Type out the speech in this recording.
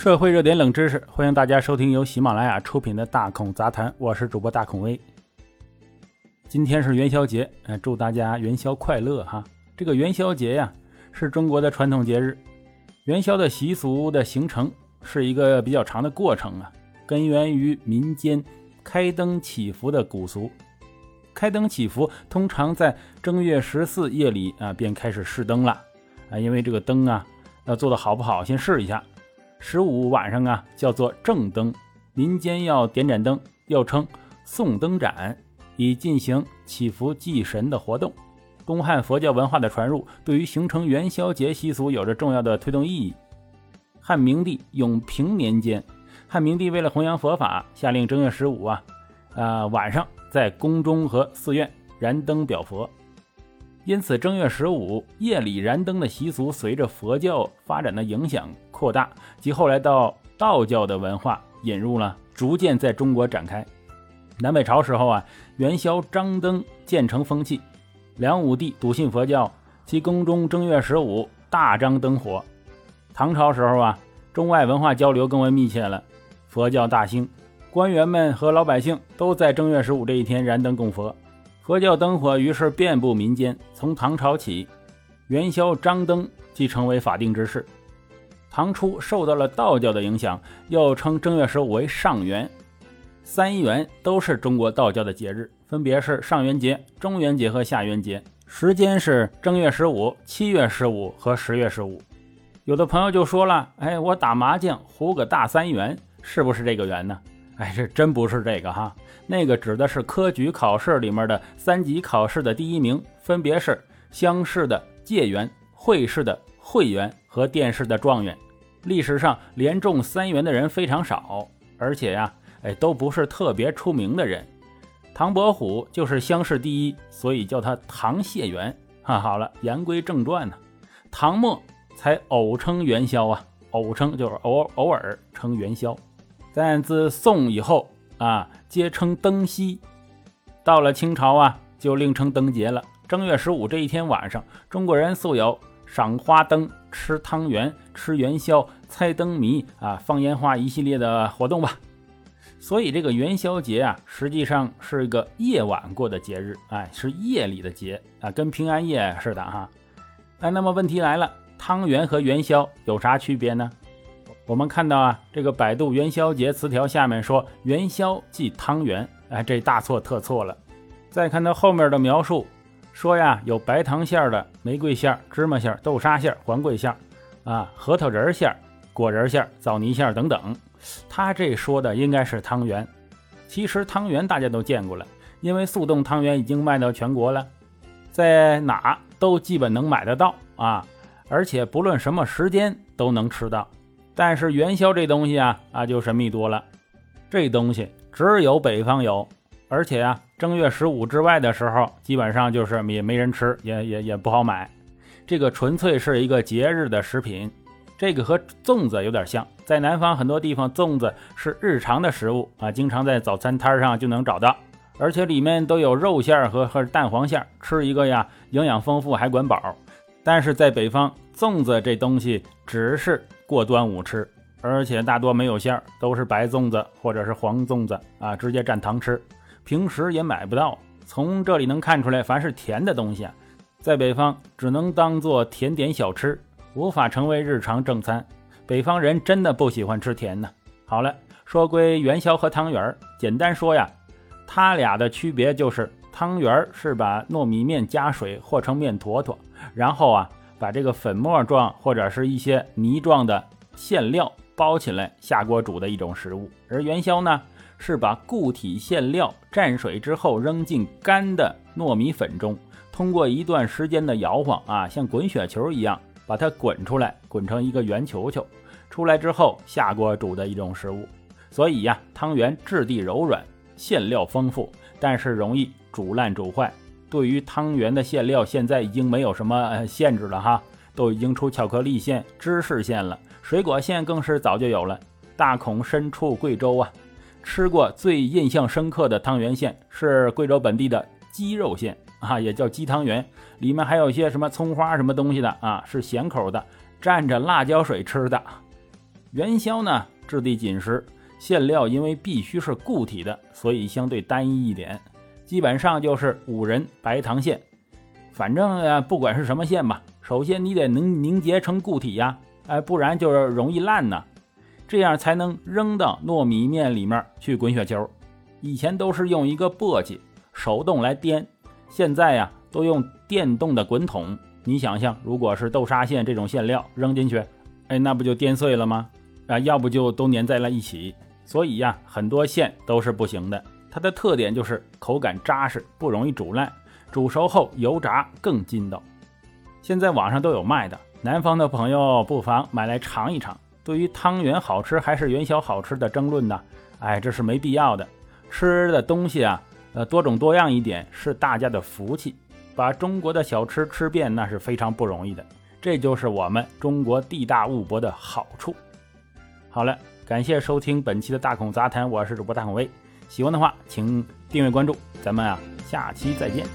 社会热点冷知识，欢迎大家收听由喜马拉雅出品的《大孔杂谈》，我是主播大孔威。今天是元宵节，呃，祝大家元宵快乐哈！这个元宵节呀，是中国的传统节日。元宵的习俗的形成是一个比较长的过程啊，根源于民间开灯祈福的古俗。开灯祈福通常在正月十四夜里啊，便开始试灯了啊，因为这个灯啊，要做的好不好，先试一下。十五晚上啊，叫做正灯，民间要点盏灯，又称送灯盏，以进行祈福祭神的活动。东汉佛教文化的传入，对于形成元宵节习俗有着重要的推动意义。汉明帝永平年间，汉明帝为了弘扬佛法，下令正月十五啊，啊晚上在宫中和寺院燃灯表佛。因此，正月十五夜里燃灯的习俗，随着佛教发展的影响扩大，及后来到道教的文化引入了，逐渐在中国展开。南北朝时候啊，元宵张灯渐成风气。梁武帝笃信佛教，其宫中正月十五大张灯火。唐朝时候啊，中外文化交流更为密切了，佛教大兴，官员们和老百姓都在正月十五这一天燃灯供佛。佛教灯火于是遍布民间。从唐朝起，元宵张灯即成为法定之事。唐初受到了道教的影响，又称正月十五为上元。三元都是中国道教的节日，分别是上元节、中元节和下元节，时间是正月十五、七月十五和十月十五。有的朋友就说了：“哎，我打麻将胡个大三元，是不是这个元呢？”哎，这真不是这个哈，那个指的是科举考试里面的三级考试的第一名，分别是乡试的解元、会试的会元和殿试的状元。历史上连中三元的人非常少，而且呀，哎，都不是特别出名的人。唐伯虎就是乡试第一，所以叫他唐解元。哈，好了，言归正传呢，唐末才偶称元宵啊，偶称就是偶偶尔称元宵。但自宋以后啊，皆称灯夕。到了清朝啊，就另称灯节了。正月十五这一天晚上，中国人素有赏花灯、吃汤圆、吃元宵、猜灯谜啊、放烟花一系列的活动吧。所以这个元宵节啊，实际上是一个夜晚过的节日，哎，是夜里的节啊，跟平安夜似的哈。哎，那么问题来了，汤圆和元宵有啥区别呢？我们看到啊，这个百度元宵节词条下面说元宵即汤圆，哎，这大错特错了。再看到后面的描述，说呀有白糖馅的、玫瑰馅、芝麻馅、豆沙馅、黄桂馅，啊，核桃仁馅、果仁馅、枣泥馅等等。他这说的应该是汤圆。其实汤圆大家都见过了，因为速冻汤圆已经卖到全国了，在哪都基本能买得到啊，而且不论什么时间都能吃到。但是元宵这东西啊啊就神秘多了，这东西只有北方有，而且啊正月十五之外的时候，基本上就是也没人吃，也也也不好买。这个纯粹是一个节日的食品，这个和粽子有点像，在南方很多地方粽子是日常的食物啊，经常在早餐摊上就能找到，而且里面都有肉馅儿和和蛋黄馅儿，吃一个呀营养丰富还管饱。但是在北方，粽子这东西只是。过端午吃，而且大多没有馅儿，都是白粽子或者是黄粽子啊，直接蘸糖吃。平时也买不到。从这里能看出来，凡是甜的东西啊，在北方只能当做甜点小吃，无法成为日常正餐。北方人真的不喜欢吃甜呢。好了，说归元宵和汤圆儿，简单说呀，它俩的区别就是汤圆儿是把糯米面加水和成面坨坨，然后啊。把这个粉末状或者是一些泥状的馅料包起来下锅煮的一种食物，而元宵呢是把固体馅料蘸水之后扔进干的糯米粉中，通过一段时间的摇晃啊，像滚雪球一样把它滚出来，滚成一个圆球球，出来之后下锅煮的一种食物。所以呀，汤圆质地柔软，馅料丰富，但是容易煮烂煮坏。对于汤圆的馅料，现在已经没有什么限制了哈，都已经出巧克力馅、芝士馅了，水果馅更是早就有了。大孔身处贵州啊，吃过最印象深刻的汤圆馅是贵州本地的鸡肉馅啊，也叫鸡汤圆，里面还有一些什么葱花什么东西的啊，是咸口的，蘸着辣椒水吃的。元宵呢质地紧实，馅料因为必须是固体的，所以相对单一一点，基本上就是五仁白糖馅。反正啊，不管是什么馅吧，首先你得能凝结成固体呀，哎，不然就是容易烂呢。这样才能扔到糯米面里面去滚雪球。以前都是用一个簸箕手动来颠，现在呀都用电动的滚筒。你想象，如果是豆沙馅这种馅料扔进去，哎，那不就颠碎了吗？啊，要不就都粘在了一起。所以呀，很多馅都是不行的。它的特点就是口感扎实，不容易煮烂。煮熟后油炸更筋道，现在网上都有卖的，南方的朋友不妨买来尝一尝。对于汤圆好吃还是元宵好吃的争论呢？哎，这是没必要的。吃的东西啊，呃，多种多样一点是大家的福气。把中国的小吃吃遍那是非常不容易的，这就是我们中国地大物博的好处。好了，感谢收听本期的大孔杂谈，我是主播大孔威。喜欢的话，请订阅关注，咱们啊，下期再见。